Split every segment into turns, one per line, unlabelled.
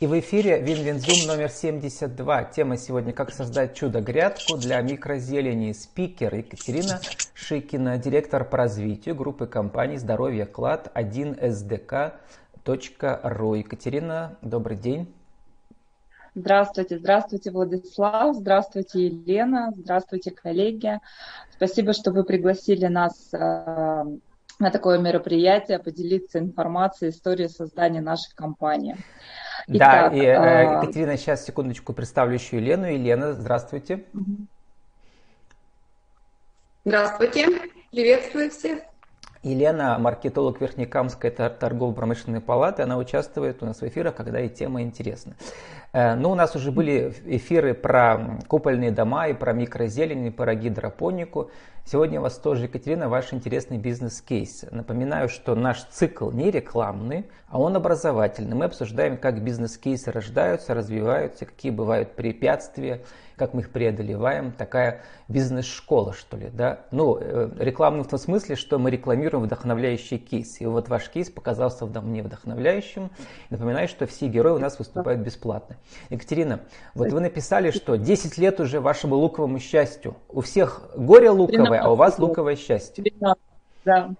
И в эфире Win-Win Zoom номер 72. Тема сегодня «Как создать чудо-грядку для микрозелени». Спикер Екатерина Шикина, директор по развитию группы компаний «Здоровье Клад 1sdk.ru». Екатерина, добрый день.
Здравствуйте, здравствуйте, Владислав, здравствуйте, Елена, здравствуйте, коллеги. Спасибо, что вы пригласили нас э, на такое мероприятие, поделиться информацией, историей создания нашей компании.
Итак, да, и, э, а, Екатерина, сейчас секундочку представлю еще Елену. Елена, здравствуйте.
Здравствуйте, приветствую всех.
Елена, маркетолог Верхнекамской торгово-промышленной палаты, она участвует у нас в эфирах, когда и тема интересна. Ну, у нас уже были эфиры про купольные дома и про микрозелень, и про гидропонику. Сегодня у вас тоже, Екатерина, ваш интересный бизнес-кейс. Напоминаю, что наш цикл не рекламный, а он образовательный. Мы обсуждаем, как бизнес-кейсы рождаются, развиваются, какие бывают препятствия, как мы их преодолеваем. Такая бизнес-школа, что ли. Да? Ну, э, рекламный в том смысле, что мы рекламируем вдохновляющий кейс. И вот ваш кейс показался мне вдохновляющим. Напоминаю, что все герои у нас выступают бесплатно. Екатерина, вот вы написали, что 10 лет уже вашему луковому счастью. У всех горе луковое, а у вас луковое счастье.
Да.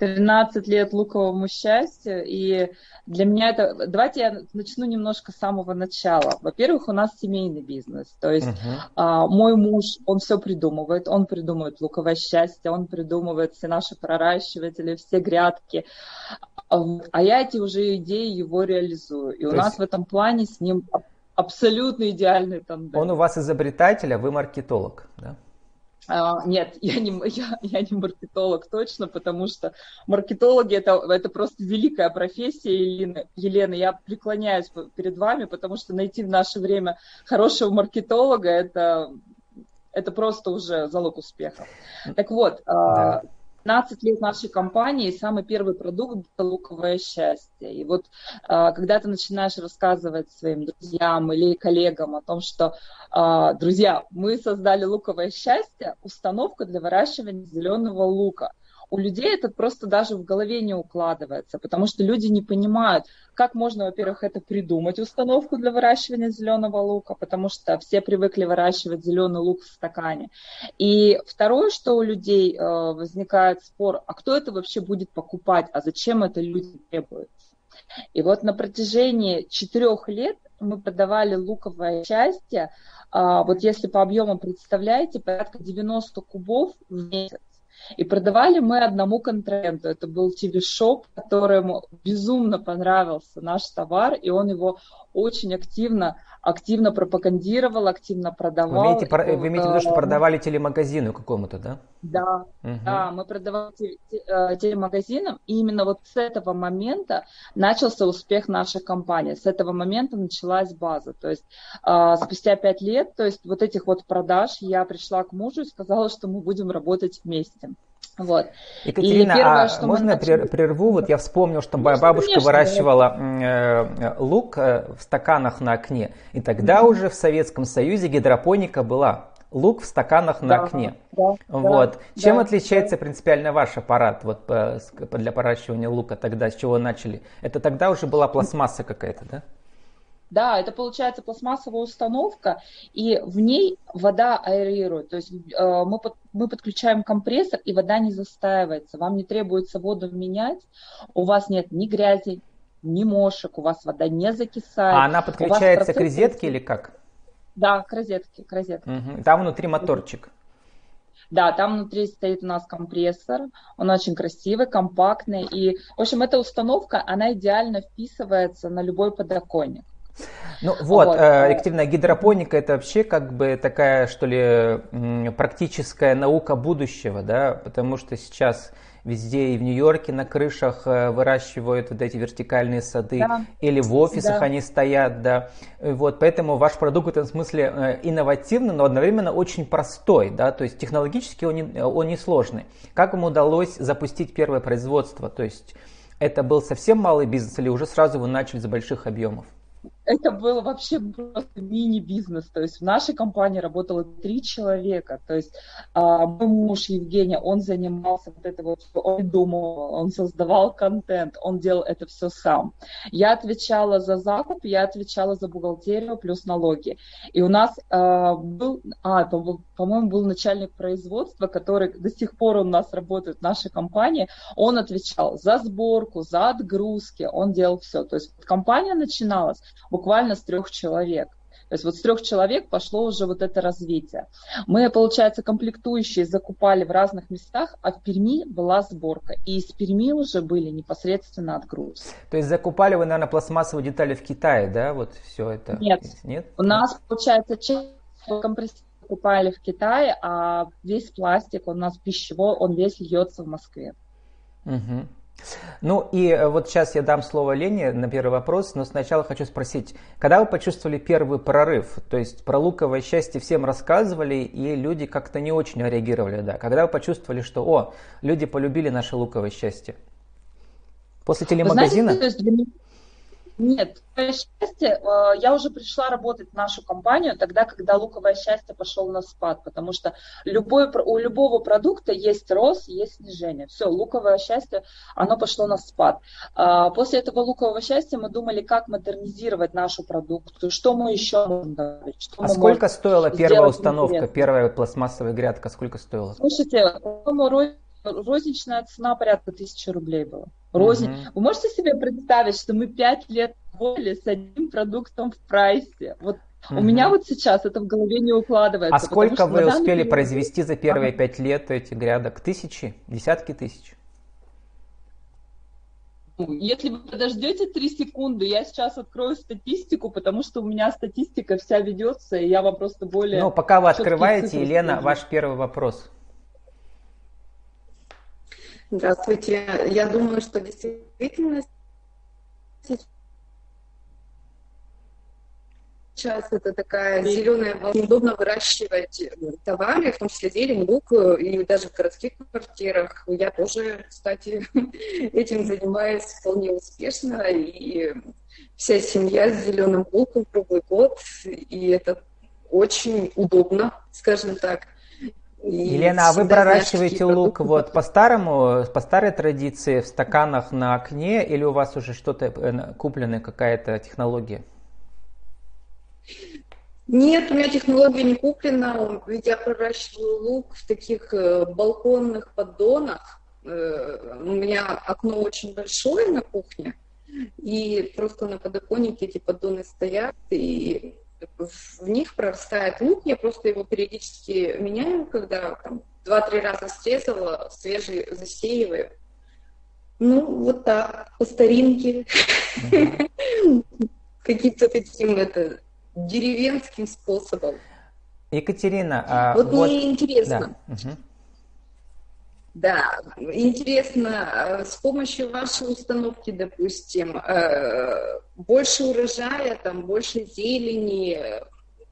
13 лет луковому счастью. И для меня это... Давайте я начну немножко с самого начала. Во-первых, у нас семейный бизнес. То есть uh-huh. а, мой муж, он все придумывает. Он придумывает луковое счастье, он придумывает все наши проращиватели, все грядки. А я эти уже идеи его реализую. И То у есть... нас в этом плане с ним абсолютно идеальный тандем.
Он у вас изобретатель, а вы маркетолог, да?
А, нет, я не, я, я не маркетолог точно, потому что маркетологи это, это просто великая профессия, Елена, Елена. Я преклоняюсь перед вами, потому что найти в наше время хорошего маркетолога это, это просто уже залог успеха. Так вот, а, да. 15 лет нашей компании, самый первый продукт – это луковое счастье. И вот а, когда ты начинаешь рассказывать своим друзьям или коллегам о том, что, а, друзья, мы создали луковое счастье, установка для выращивания зеленого лука – у людей это просто даже в голове не укладывается, потому что люди не понимают, как можно, во-первых, это придумать, установку для выращивания зеленого лука, потому что все привыкли выращивать зеленый лук в стакане. И второе, что у людей э, возникает спор, а кто это вообще будет покупать, а зачем это люди требуют? И вот на протяжении четырех лет мы продавали луковое счастье. А, вот если по объемам представляете, порядка 90 кубов в месяц. И продавали мы одному контрагенту. Это был ТВ-шоп, которому безумно понравился наш товар, и он его очень активно, активно пропагандировал, активно продавал.
Вы имеете, вы имеете в виду, что продавали телемагазину какому-то, да?
Да, угу. да, мы продавали э, телемагазинам, и именно вот с этого момента начался успех нашей компании. С этого момента началась база. То есть э, спустя пять лет, то есть вот этих вот продаж, я пришла к мужу и сказала, что мы будем работать вместе. Вот.
Екатерина, первое, а можно начали... прерву? Вот я вспомнил, что моя бабушка конечно, выращивала э, лук э, в стаканах на окне. И тогда mm-hmm. уже в Советском Союзе гидропоника была. Лук в стаканах на да, окне. Да, вот. Да, Чем да, отличается да. принципиально ваш аппарат вот, для поращивания лука тогда, с чего начали? Это тогда уже была пластмасса какая-то, да?
Да, это получается пластмассовая установка, и в ней вода аэрирует. То есть э, мы, под, мы подключаем компрессор, и вода не застаивается. Вам не требуется воду менять, у вас нет ни грязи, ни мошек, у вас вода не закисает.
А она подключается к розетке или как?
Да, к розетке, к розетке.
Угу. Там внутри моторчик.
Да, там внутри стоит у нас компрессор, он очень красивый, компактный. И, в общем, эта установка, она идеально вписывается на любой подоконник.
Ну вот, вот. Э, Екатерина, гидропоника это вообще как бы такая, что ли, практическая наука будущего, да, потому что сейчас везде и в Нью-Йорке на крышах э, выращивают вот эти вертикальные сады, да. или в офисах да. они стоят, да. Вот, поэтому ваш продукт в этом смысле э, инновативный, но одновременно очень простой, да, то есть технологически он не, он не сложный. Как вам удалось запустить первое производство? То есть это был совсем малый бизнес или уже сразу вы начали с больших объемов?
Это был вообще просто мини-бизнес. То есть в нашей компании работало три человека. То есть а, мой муж Евгений, он занимался вот это вот, он думал, он создавал контент, он делал это все сам. Я отвечала за закуп, я отвечала за бухгалтерию плюс налоги. И у нас а, был, а, по-моему, был начальник производства, который до сих пор у нас работает в нашей компании. Он отвечал за сборку, за отгрузки, он делал все. То есть компания начиналась с трех человек. То есть вот с трех человек пошло уже вот это развитие. Мы, получается, комплектующие закупали в разных местах, а в Перми была сборка. И из Перми уже были непосредственно отгрузки.
То есть закупали вы, наверное, пластмассовые детали в Китае, да? Вот все это?
Нет. Нет? У нас, получается, компрессор покупали в Китае, а весь пластик у нас пищевой, он весь льется в Москве.
Угу. Ну и э, вот сейчас я дам слово Лене на первый вопрос, но сначала хочу спросить, когда вы почувствовали первый прорыв, то есть про луковое счастье всем рассказывали, и люди как-то не очень реагировали, да, когда вы почувствовали, что, о, люди полюбили наше луковое счастье? После телемагазина? Знаете,
нет, луковое счастье, э, я уже пришла работать в нашу компанию тогда, когда луковое счастье пошел на спад, потому что любой, у любого продукта есть рост, есть снижение. Все, луковое счастье, оно пошло на спад. А, после этого лукового счастья мы думали, как модернизировать нашу продукцию, что мы еще можем добавить.
Что а сколько стоила первая установка, интересно. первая пластмассовая грядка, сколько стоила?
Слушайте, по-моему, розничная цена порядка тысячи рублей была. Рознь. Угу. Вы можете себе представить, что мы пять лет работали с одним продуктом в прайсе? Вот угу. у меня вот сейчас это в голове не укладывается.
А сколько вы успели период... произвести за первые пять лет эти грядок? Тысячи? Десятки тысяч?
Ну, если вы подождете три секунды, я сейчас открою статистику, потому что у меня статистика вся ведется, и я вам просто более...
Ну, пока вы открываете, Елена, ваш первый вопрос.
Здравствуйте. Я думаю, что действительно сейчас это такая зеленая волна. Удобно выращивать товары, в том числе зелень, лук, и даже в городских квартирах. Я тоже, кстати, этим занимаюсь вполне успешно, и вся семья с зеленым луком круглый год, и это очень удобно, скажем так.
Елена, а вы проращиваете лук вот по старому, по старой традиции в стаканах на окне или у вас уже что-то э, купленная какая-то технология?
Нет, у меня технология не куплена, ведь я проращиваю лук в таких э, балконных поддонах. Э, у меня окно очень большое на кухне, и просто на подоконнике эти поддоны стоят, и в них прорастает лук, я просто его периодически меняю, когда там два-три раза срезала, свежий засеиваю. Ну, вот так, по старинке. Каким-то таким это деревенским способом.
Екатерина, а
вот, вот мне интересно. Да. Интересно, э, с помощью вашей установки, допустим, э, больше урожая, там больше зелени,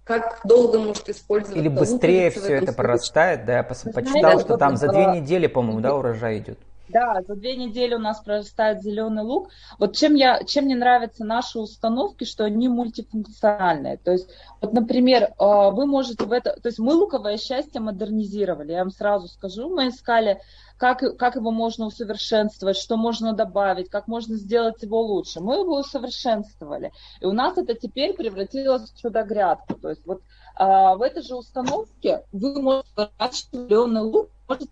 как долго может использовать?
Или быстрее все это прорастает, да, я почитал, что там за две недели, по-моему, да, урожай идет.
Да, за две недели у нас прорастает зеленый лук. Вот чем, я, чем мне нравятся наши установки, что они мультифункциональные. То есть, вот, например, э, вы можете в это... То есть мы луковое счастье модернизировали, я вам сразу скажу. Мы искали, как, как его можно усовершенствовать, что можно добавить, как можно сделать его лучше. Мы его усовершенствовали. И у нас это теперь превратилось в чудо-грядку. То есть вот а, в этой же установке вы можете выращивать зеленый лук, можете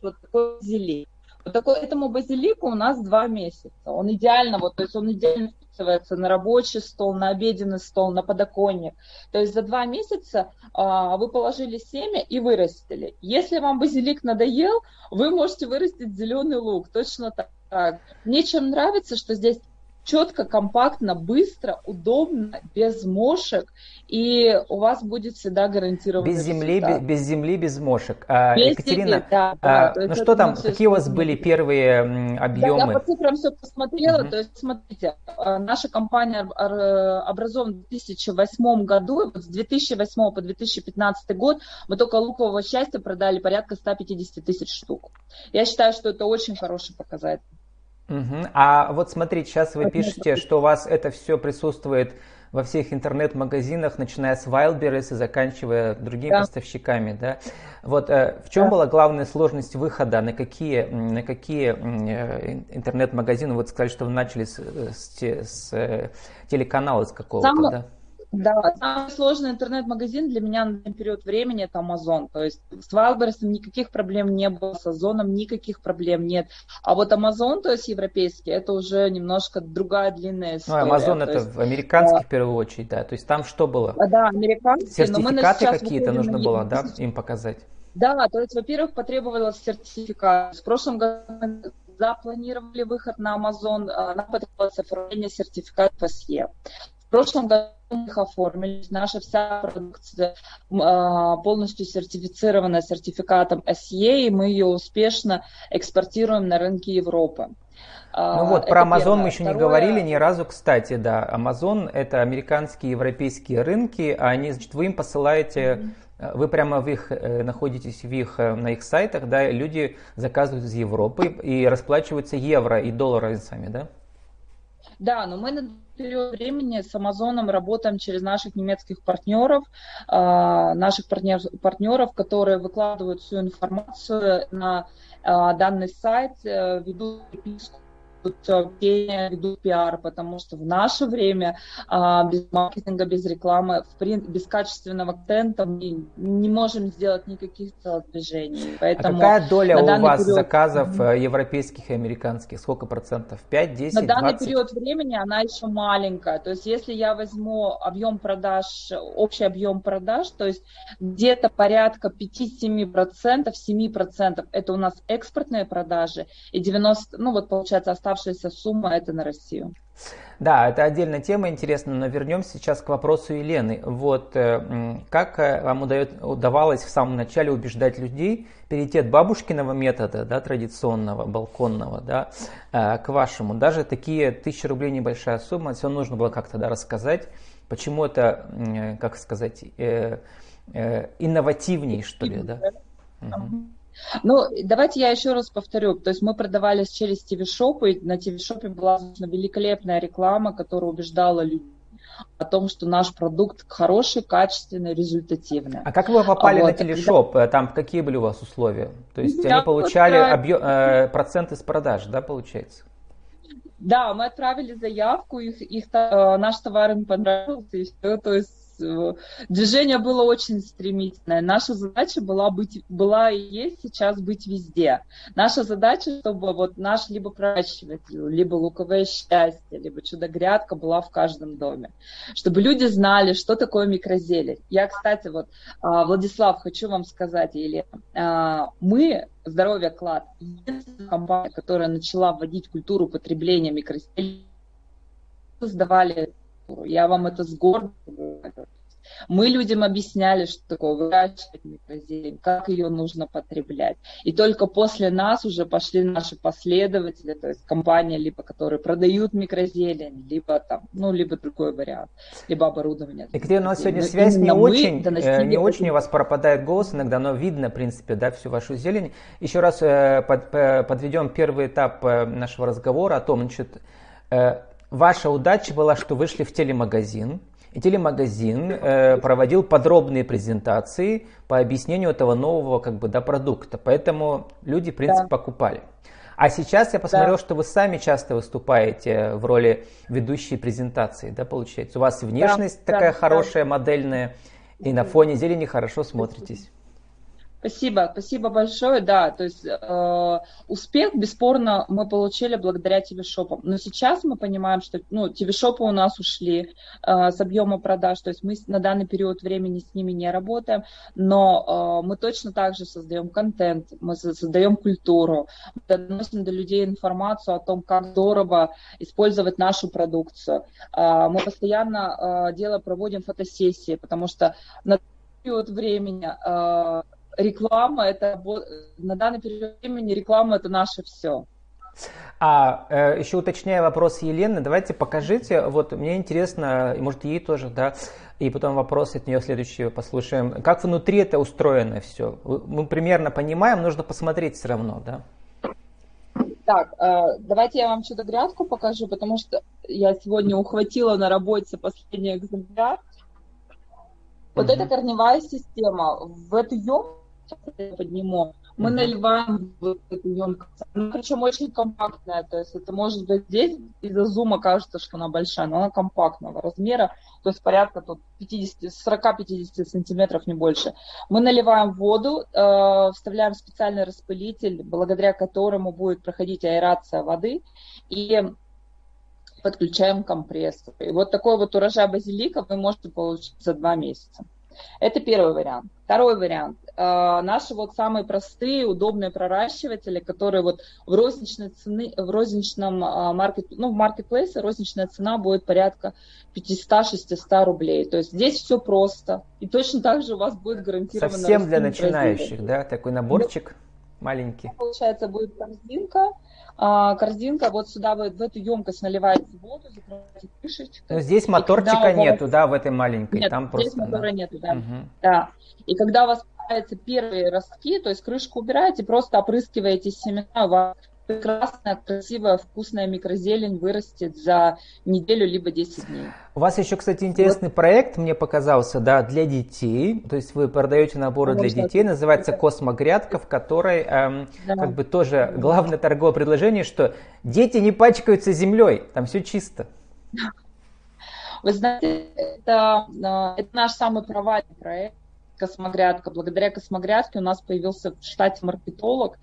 вот такой зелень. Вот такой, этому базилику у нас два месяца. Он идеально, вот, то есть он идеально вписывается на рабочий стол, на обеденный стол, на подоконник. То есть за два месяца а, вы положили семя и вырастили. Если вам базилик надоел, вы можете вырастить зеленый лук. Точно так. Мне чем нравится, что здесь четко, компактно, быстро, удобно, без мошек, и у вас будет всегда гарантированно
без земли, без, без земли, без мошек. А, без Екатерина, земли, да, а, ну что там, какие у вас были первые объемы? Да,
я по цифрам все посмотрела, угу. то есть смотрите, а, наша компания образована в 2008 году, вот с 2008 по 2015 год мы только лукового счастья продали порядка 150 тысяч штук. Я считаю, что это очень хороший показатель.
Угу. А вот смотрите, сейчас вы пишете, что у вас это все присутствует во всех интернет-магазинах, начиная с Wildberries и заканчивая другими да. поставщиками, да? Вот э, в чем да. была главная сложность выхода, на какие, на какие э, интернет-магазины, вот сказали, что вы начали с, с, с э, телеканала с какого-то, Сам... да?
Да, самый сложный интернет-магазин для меня на период времени это Amazon. То есть с Wildberries никаких проблем не было, с Озоном никаких проблем нет. А вот Amazon, то есть европейский, это уже немножко другая длинная история.
Ну, Amazon это есть, американский да. в первую очередь, да. То есть там что было?
Да, американский.
Сертификаты какие-то нужно было, да, им показать?
Да, то есть, во-первых, потребовалось сертификат. В прошлом году запланировали выход на Amazon, а, нам потребовалось оформление сертификата ПСЕ прошлом году мы их оформили. Наша вся продукция а, полностью сертифицирована сертификатом SE, и мы ее успешно экспортируем на рынки Европы.
А, ну вот, про Amazon первое. мы еще Второе... не говорили ни разу, кстати, да. Amazon это американские и европейские рынки, а они, значит, вы им посылаете, mm-hmm. вы прямо в их, э, находитесь в их, э, на их сайтах, да, люди заказывают из Европы и расплачиваются евро и долларами сами, да?
Да, но мы период времени с Амазоном работаем через наших немецких партнеров, а, наших партнер, партнеров, которые выкладывают всю информацию на а, данный сайт, э, ведут переписку ведут пение, ведут пиар, потому что в наше время а, без маркетинга, без рекламы, без качественного контента мы не можем сделать никаких телодвижений.
Поэтому а какая доля у вас период... заказов mm-hmm. европейских и американских? Сколько процентов? 5, 10,
На данный 20? период времени она еще маленькая. То есть если я возьму объем продаж, общий объем продаж, то есть где-то порядка 5-7%, 7% это у нас экспортные продажи, и 90, ну вот получается оставшиеся оставшаяся сумма это на Россию.
Да, это отдельная тема интересная, но вернемся сейчас к вопросу Елены. Вот э, как э, вам удает, удавалось в самом начале убеждать людей перейти от бабушкиного метода, да, традиционного, балконного, да, э, к вашему? Даже такие тысячи рублей небольшая сумма, все нужно было как-то да, рассказать, почему это, как сказать, инновативней, что ли, да? Угу.
Ну, давайте я еще раз повторю. То есть мы продавались через ТВ-шоп, и на ТВ-шопе была великолепная реклама, которая убеждала людей о том, что наш продукт хороший, качественный, результативный.
А как вы попали вот. на телешоп? Когда... Там какие были у вас условия? То есть Я они получали вот, объем, э, процент из продаж, да, получается?
Да, мы отправили заявку, их, их, э, наш товар им понравился, и все, то есть Э, движение было очень стремительное. Наша задача была, быть, была и есть сейчас быть везде. Наша задача, чтобы вот наш либо прачиватель, либо луковое счастье, либо чудо-грядка была в каждом доме. Чтобы люди знали, что такое микрозелень. Я, кстати, вот, а, Владислав, хочу вам сказать, Елена, мы Здоровье Клад, единственная компания, которая начала вводить культуру потребления микрозелень, создавали я вам это с гордостью говорю. Мы людям объясняли, что такое выращивать микрозелень, как ее нужно потреблять. И только после нас уже пошли наши последователи, то есть компании, либо которые продают микрозелень, либо там, ну, либо другой вариант, либо оборудование.
И где у нас сегодня но связь не очень, э, не очень у вас пропадает голос иногда, но видно, в принципе, да, всю вашу зелень. Еще раз э, под, подведем первый этап э, нашего разговора о том, значит, Ваша удача была, что вышли в телемагазин, и телемагазин э, проводил подробные презентации по объяснению этого нового как бы, да, продукта. Поэтому люди, в принципе, да. покупали. А сейчас я посмотрел, да. что вы сами часто выступаете в роли ведущей презентации, да, получается? У вас внешность да, такая да, хорошая, да. модельная, и на фоне зелени хорошо смотритесь.
Спасибо, спасибо большое, да, то есть э, успех, бесспорно, мы получили благодаря ТВ-шопам, но сейчас мы понимаем, что, ну, ТВ-шопы у нас ушли э, с объема продаж, то есть мы на данный период времени с ними не работаем, но э, мы точно так же создаем контент, мы создаем культуру, мы доносим до людей информацию о том, как здорово использовать нашу продукцию. Э, мы постоянно э, дело проводим фотосессии, потому что на период времени э, реклама это на данный период времени реклама это наше все.
А э, еще уточняя вопрос Елены, давайте покажите, вот мне интересно, может ей тоже, да, и потом вопрос от нее следующий послушаем. Как внутри это устроено все? Мы примерно понимаем, нужно посмотреть все равно, да?
Так, э, давайте я вам чудо-грядку покажу, потому что я сегодня ухватила на работе последний экземпляр. Вот mm-hmm. эта корневая система. В эту емкость подниму мы mm-hmm. наливаем в эту емкость. Она причем очень компактная, то есть это может быть здесь из-за зума кажется, что она большая, но она компактного размера, то есть порядка тут 50, 40-50 сантиметров, не больше. Мы наливаем воду, э, вставляем специальный распылитель, благодаря которому будет проходить аэрация воды, и подключаем компрессор. И вот такой вот урожай базилика вы можете получить за два месяца. Это первый вариант. Второй вариант. Э, наши вот самые простые, удобные проращиватели, которые вот в розничной цены, в розничном э, маркет, ну, в маркетплейсе розничная цена будет порядка 500-600 рублей. То есть здесь все просто. И точно так же у вас будет гарантированно...
Совсем для начинающих, да? Такой наборчик маленький.
Получается, будет корзинка, а, корзинка, вот сюда вы, в эту емкость наливаете воду, закрываете
крышечкой. Но здесь моторчика нету, вас... да, в этой маленькой?
Нет,
Там
здесь просто, мотора да. нету, да. Угу. да. И когда у вас появляются первые ростки, то есть крышку убираете, просто опрыскиваете семена, у вас прекрасная, красивая, вкусная микрозелень вырастет за неделю либо 10 дней.
У вас еще, кстати, интересный вот. проект, мне показался, да, для детей. То есть вы продаете наборы Потому для детей, называется «Космогрядка», в которой эм, да. как бы тоже главное торговое предложение, что дети не пачкаются землей, там все чисто.
Вы знаете, это, э, это наш самый провальный проект космогрядка. Благодаря космогрядке у нас появился в штате маркетолог,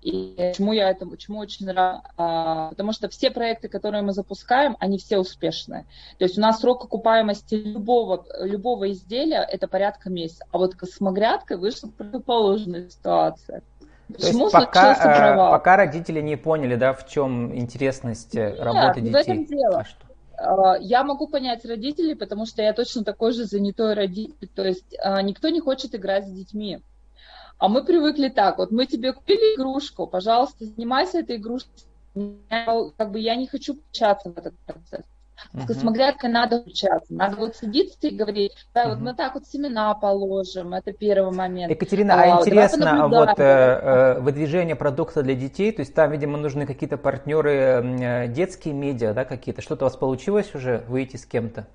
и чему я этому, чему очень рада, а, потому что все проекты, которые мы запускаем, они все успешные. То есть у нас срок окупаемости любого, любого изделия это порядка месяца. А вот космогрядкой вышла противоположная ситуация.
Почему есть пока, э, пока родители не поняли, да, в чем интересность э, Нет, работы детей. в
этом дело. А что? А, я могу понять родителей, потому что я точно такой же занятой родитель. То есть а, никто не хочет играть с детьми. А мы привыкли так, вот мы тебе купили игрушку, пожалуйста, занимайся этой игрушкой. Как бы я не хочу включаться в этот процесс. С космогрядкой надо включаться, надо вот садиться и говорить, да, вот мы так вот семена положим, это первый момент.
Екатерина, а, а интересно, а вот э, э, выдвижение продукта для детей, то есть там, видимо, нужны какие-то партнеры, э, детские медиа, да, какие-то, что-то у вас получилось уже выйти с кем-то?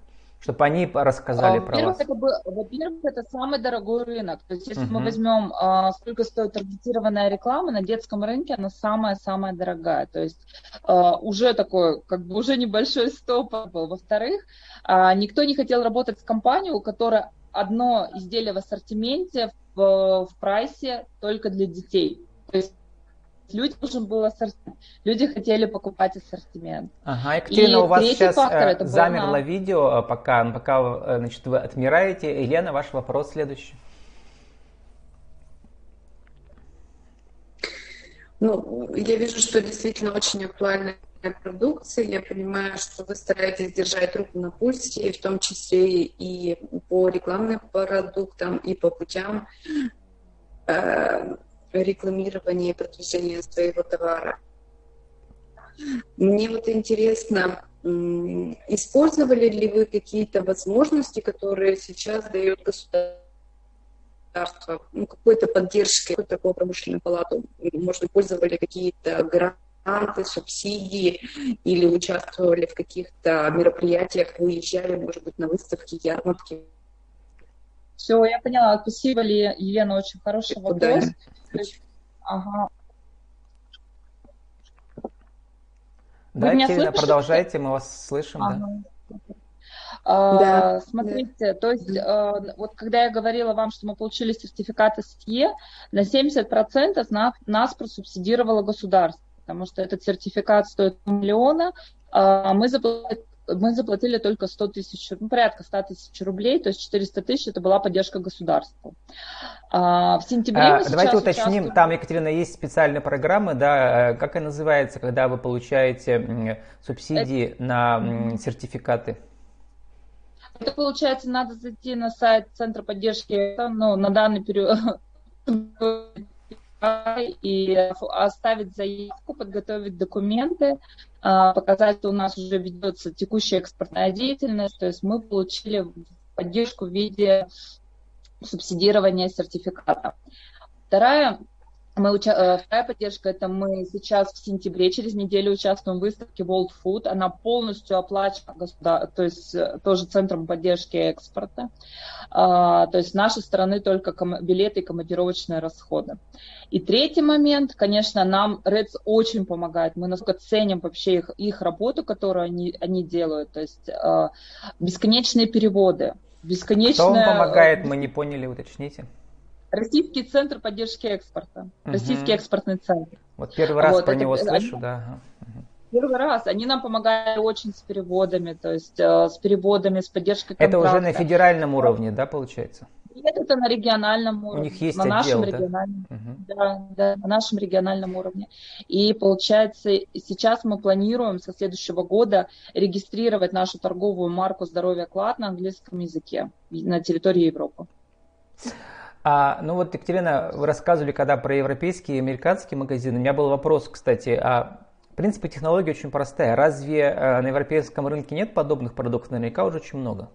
Чтобы они рассказали а, про вас?
Это, во-первых, это самый дорогой рынок. То есть, если uh-huh. мы возьмем, а, сколько стоит таргетированная реклама на детском рынке, она самая-самая дорогая. То есть, а, уже такой, как бы уже небольшой стоп был. Во-вторых, а, никто не хотел работать с компанией, у которой одно изделие в ассортименте в, в прайсе только для детей. То есть людям нужен был ассортимент. Люди хотели покупать ассортимент.
Ага, Екатерина, и у вас сейчас фактор, замерло на... видео, э, пока, пока э, значит, вы отмираете. Елена, ваш вопрос следующий.
Ну, я вижу, что действительно очень актуальная продукция. Я понимаю, что вы стараетесь держать руку на пульсе, в том числе и по рекламным продуктам, и по путям э, рекламирования и продвижения своего товара. Мне вот интересно, использовали ли вы какие-то возможности, которые сейчас дает государство, ну, какой-то поддержкой, какой-то такой промышленную палату? Может, использовали какие-то гранты, субсидии или участвовали в каких-то мероприятиях, выезжали, может быть, на выставки, ярмарки?
Все, я поняла. Спасибо, Елена, очень хороший вопрос. Ага.
Да, Кирилла, продолжайте, мы вас слышим. Ага. Да.
А, да, смотрите, да. то есть а, вот когда я говорила вам, что мы получили сертификат СТЕ, на 70% нас, нас просубсидировало государство, потому что этот сертификат стоит миллиона, а мы заплатили мы заплатили только 100 тысяч, ну, порядка 100 тысяч рублей, то есть 400 тысяч это была поддержка государства.
А, в сентябре а, мы Давайте уточним, участвуем... там, Екатерина, есть специальные программы, да, э, как она называется, когда вы получаете субсидии это... на сертификаты?
Это получается, надо зайти на сайт Центра поддержки, ну, на данный период и оставить заявку, подготовить документы, показать, что у нас уже ведется текущая экспортная деятельность, то есть мы получили поддержку в виде субсидирования сертификата. Вторая Мы уча... Э, вторая поддержка это мы сейчас в сентябре через неделю участвуем в выставке World Food. Она полностью оплачена, да, то есть э, тоже центром поддержки экспорта. А, то есть с нашей стороны только ком... билеты и командировочные расходы. И третий момент, конечно, нам Reds очень помогает. Мы насколько ценим вообще их, их работу, которую они, они делают. То есть э, бесконечные переводы, бесконечные... Кто
вам помогает, мы не поняли, уточните.
Российский центр поддержки экспорта. Угу. Российский экспортный центр.
Вот первый раз вот, про это, него слышу, они, да.
Первый раз. Они нам помогали очень с переводами, то есть э, с переводами, с поддержкой контракта.
Это уже на федеральном уровне, да, получается?
Нет, это на региональном уровне.
У них есть
на
отдел,
нашем да? региональном, угу. да, да, на нашем региональном уровне. И получается, сейчас мы планируем со следующего года регистрировать нашу торговую марку «Здоровье Клад» на английском языке на территории Европы.
А, ну вот, Екатерина, вы рассказывали, когда про европейские и американские магазины. У меня был вопрос, кстати, а в принципе технология очень простая. Разве а, на европейском рынке нет подобных продуктов? Наверняка уже очень много.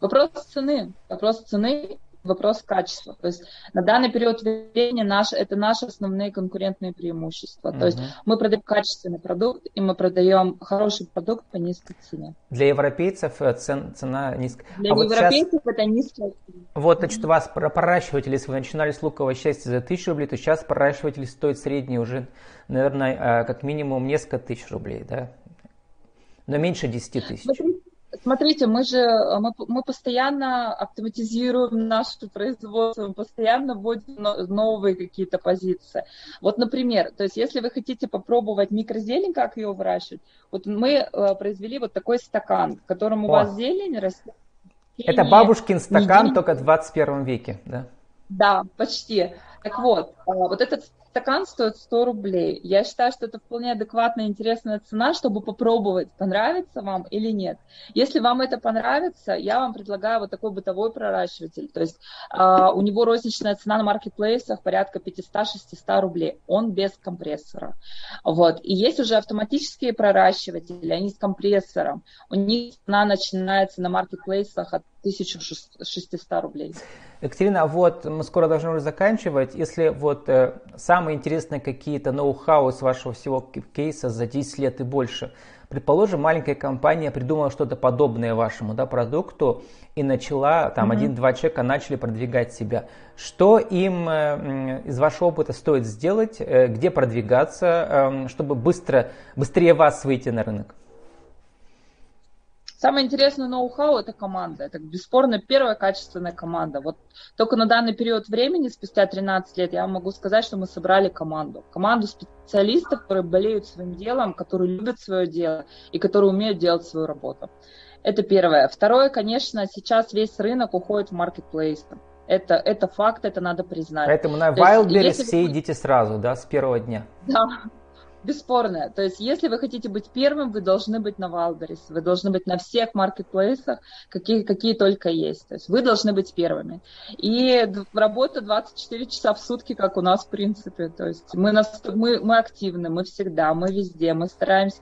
Вопрос цены. Вопрос цены вопрос качества. То есть на данный период времени наш, это наши основные конкурентные преимущества. Uh-huh. То есть мы продаем качественный продукт, и мы продаем хороший продукт по низкой цене.
Для европейцев э, цен, цена низкая.
Для а европейцев вот сейчас, это низкая цена.
Вот, значит, у вас проращиватели, если вы начинали с лукового счастья за тысячу рублей, то сейчас проращиватели стоят средний уже, наверное, э, как минимум несколько тысяч рублей, да? Но меньше 10 тысяч. Смотрите,
Смотрите, мы же мы, мы постоянно автоматизируем наше производство, мы постоянно вводим новые какие-то позиции. Вот, например, то есть если вы хотите попробовать микрозелень, как ее выращивать, вот мы э, произвели вот такой стакан, в котором у О. вас зелень растет.
Это бабушкин стакан недель... только в 21 веке, да?
Да, почти. Так вот, а, вот этот стакан стоит 100 рублей. Я считаю, что это вполне адекватная, интересная цена, чтобы попробовать, понравится вам или нет. Если вам это понравится, я вам предлагаю вот такой бытовой проращиватель. То есть э, у него розничная цена на маркетплейсах порядка 500-600 рублей. Он без компрессора. Вот. И есть уже автоматические проращиватели, они с компрессором. У них цена начинается на маркетплейсах от 1600 рублей.
Екатерина, вот мы скоро должны уже заканчивать. Если вот э, самые интересные какие-то ноу-хау с вашего всего кейса за 10 лет и больше, предположим, маленькая компания придумала что-то подобное вашему да, продукту и начала, там, mm-hmm. один-два человека начали продвигать себя. Что им э, из вашего опыта стоит сделать, э, где продвигаться, э, чтобы быстро, быстрее вас выйти на рынок?
Самое интересное ноу-хау – это команда. Это бесспорно первая качественная команда. Вот только на данный период времени, спустя 13 лет, я могу сказать, что мы собрали команду. Команду специалистов, которые болеют своим делом, которые любят свое дело и которые умеют делать свою работу. Это первое. Второе, конечно, сейчас весь рынок уходит в маркетплейс. Это, это факт, это надо признать.
Поэтому на Wildberries все идите сразу, да, с первого дня.
Да, Бесспорно. То есть, если вы хотите быть первым, вы должны быть на Wildberries, вы должны быть на всех маркетплейсах, какие, какие только есть. То есть, вы должны быть первыми. И работа 24 часа в сутки, как у нас, в принципе. То есть, мы, нас, мы, мы активны, мы всегда, мы везде, мы стараемся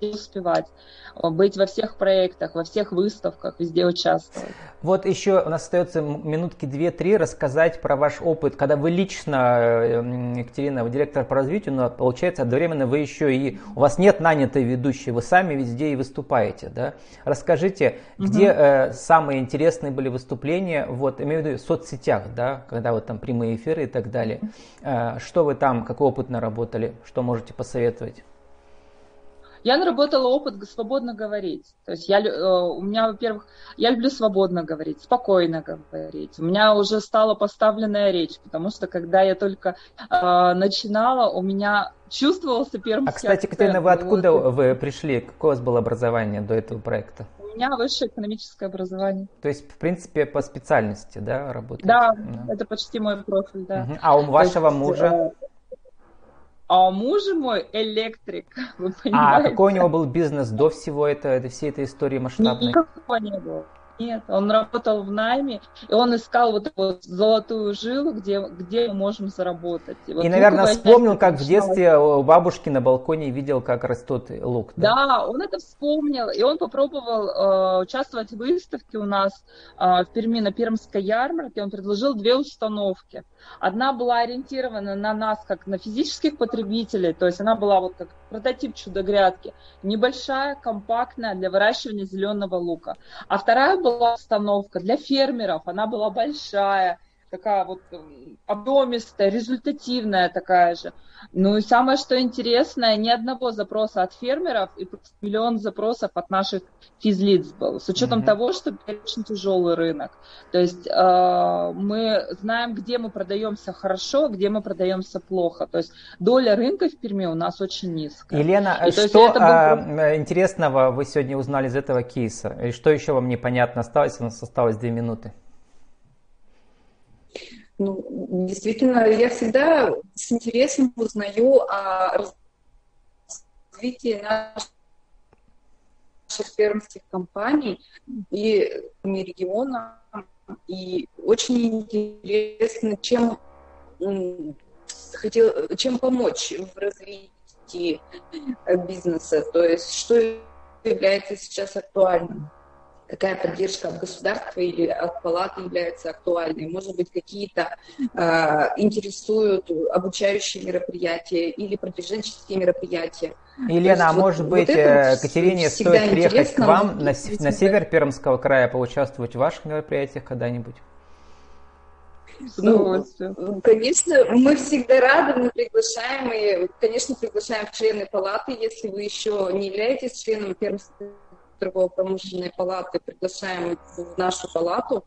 успевать, быть во всех проектах, во всех выставках, везде участвовать.
Вот еще у нас остается минутки две-три рассказать про ваш опыт, когда вы лично, э, Екатерина, вы директор по развитию, но получается одновременно вы еще и, у вас нет нанятой ведущей, вы сами везде и выступаете, да? Расскажите, угу. где э, самые интересные были выступления, вот, имею в виду в соцсетях, да, когда вот там прямые эфиры и так далее. Э, что вы там, какой опыт наработали, что можете посоветовать?
Я наработала опыт свободно говорить. То есть я, э, у меня, во-первых, я люблю свободно говорить, спокойно говорить. У меня уже стала поставленная речь, потому что когда я только э, начинала, у меня чувствовался первый
А, кстати, Катерина, вы откуда вот... вы пришли? Какое у вас было образование до этого проекта?
У меня высшее экономическое образование.
То есть, в принципе, по специальности, да, работаете?
Да, да. это почти мой профиль, да. Угу.
А у вашего есть, мужа? Э,
а муж мой электрик, вы
понимаете? А какой у него был бизнес до всего этого, до всей этой истории масштабной?
Никакого не было. Нет, он работал в найме, и он искал вот эту вот золотую жилу, где, где мы можем заработать.
И, вот и наверное, вспомнил, как в детстве у бабушки на балконе видел, как растет лук.
Да, да он это вспомнил, и он попробовал э, участвовать в выставке у нас э, в Перми на Пермской ярмарке. Он предложил две установки. Одна была ориентирована на нас, как на физических потребителей, то есть она была вот как прототип чудо-грядки, небольшая, компактная для выращивания зеленого лука. А вторая была установка для фермеров, она была большая, такая вот объемистая, результативная такая же. Ну и самое, что интересное, ни одного запроса от фермеров и миллион запросов от наших физлиц был, с учетом mm-hmm. того, что очень тяжелый рынок. То есть э, мы знаем, где мы продаемся хорошо, где мы продаемся плохо. То есть доля рынка в Перми у нас очень низкая.
Елена, и, что есть, был... а, интересного вы сегодня узнали из этого кейса? И что еще вам непонятно осталось? У нас осталось две минуты.
Ну, действительно, я всегда с интересом узнаю о развитии наших фермерских компаний и региона. И очень интересно, чем хотел, чем помочь в развитии бизнеса, то есть что является сейчас актуальным какая поддержка от государства или от палаты является актуальной. Может быть, какие-то э, интересуют обучающие мероприятия или продвиженческие мероприятия.
Елена, а может быть, вот э, Катерине стоит приехать к вам на, на север Пермского края, поучаствовать в ваших мероприятиях когда-нибудь?
Ну, конечно, мы всегда рады, мы приглашаем, и, конечно, приглашаем члены палаты, если вы еще не являетесь членом Пермского торгово-промышленной палаты приглашаем в нашу палату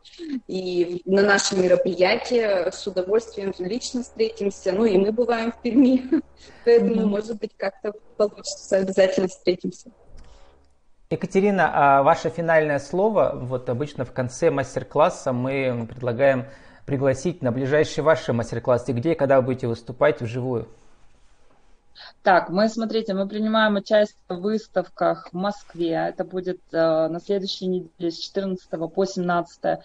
и на наши мероприятия с удовольствием лично встретимся. Ну и мы бываем в Перми, поэтому, mm-hmm. может быть, как-то получится, обязательно встретимся.
Екатерина, а ваше финальное слово, вот обычно в конце мастер-класса мы предлагаем пригласить на ближайшие ваши мастер-классы, где и когда вы будете выступать вживую.
Так, мы, смотрите, мы принимаем участие в выставках в Москве. Это будет э, на следующей неделе с 14 по 17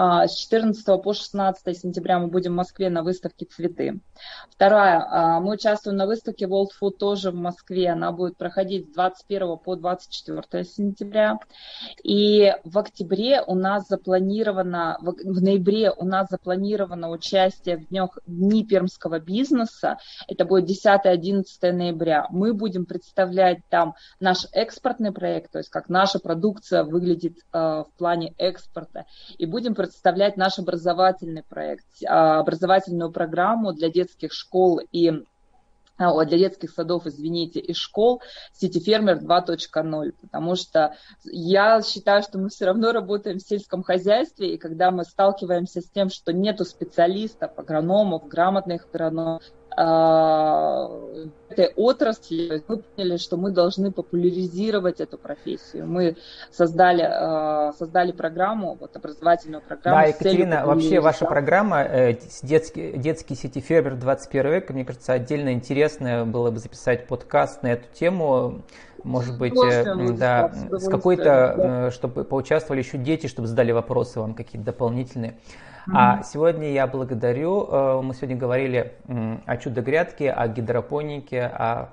а, с 14 по 16 сентября мы будем в Москве на выставке «Цветы». Вторая, а, мы участвуем на выставке World Food тоже в Москве. Она будет проходить с 21 по 24 сентября. И в октябре у нас запланировано, в ноябре у нас запланировано участие в днях Дни пермского бизнеса. Это будет 10-11 ноября. Мы будем представлять там наш экспортный проект, то есть как наша продукция выглядит э, в плане экспорта. И будем представлять наш образовательный проект, а, образовательную программу для детских школ и а, для детских садов, извините, и школ City Farmer 2.0, потому что я считаю, что мы все равно работаем в сельском хозяйстве, и когда мы сталкиваемся с тем, что нету специалистов, агрономов, грамотных агрономов, этой отрасли, мы поняли, что мы должны популяризировать эту профессию. Мы создали, а, создали программу, вот образовательную программу.
Да, Екатерина, вообще ваша программа э, детский, детский сети Фербер 21 век, мне кажется, отдельно интересно было бы записать подкаст на эту тему. Может быть, э, да, с какой-то, да. Э, чтобы поучаствовали еще дети, чтобы задали вопросы вам какие-то дополнительные. А сегодня я благодарю, э, мы сегодня говорили о чудо-грядке, о гидропонике, о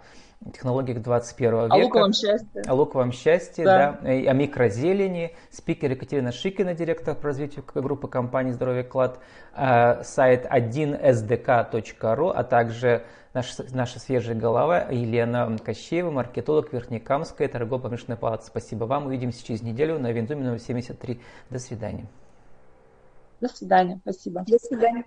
технологиях 21 века. О
луковом счастье.
О луковом счастье, да. да о микрозелени. Спикер Екатерина Шикина, директор по развитию группы компании «Здоровье Клад», э, сайт 1sdk.ru, а также наша, наша свежая голова Елена Кощеева, маркетолог Верхнекамской торгово-промышленной палаты. Спасибо вам. Увидимся через неделю на Винзуме номер 73. До свидания.
До свидания. Спасибо.
До свидания.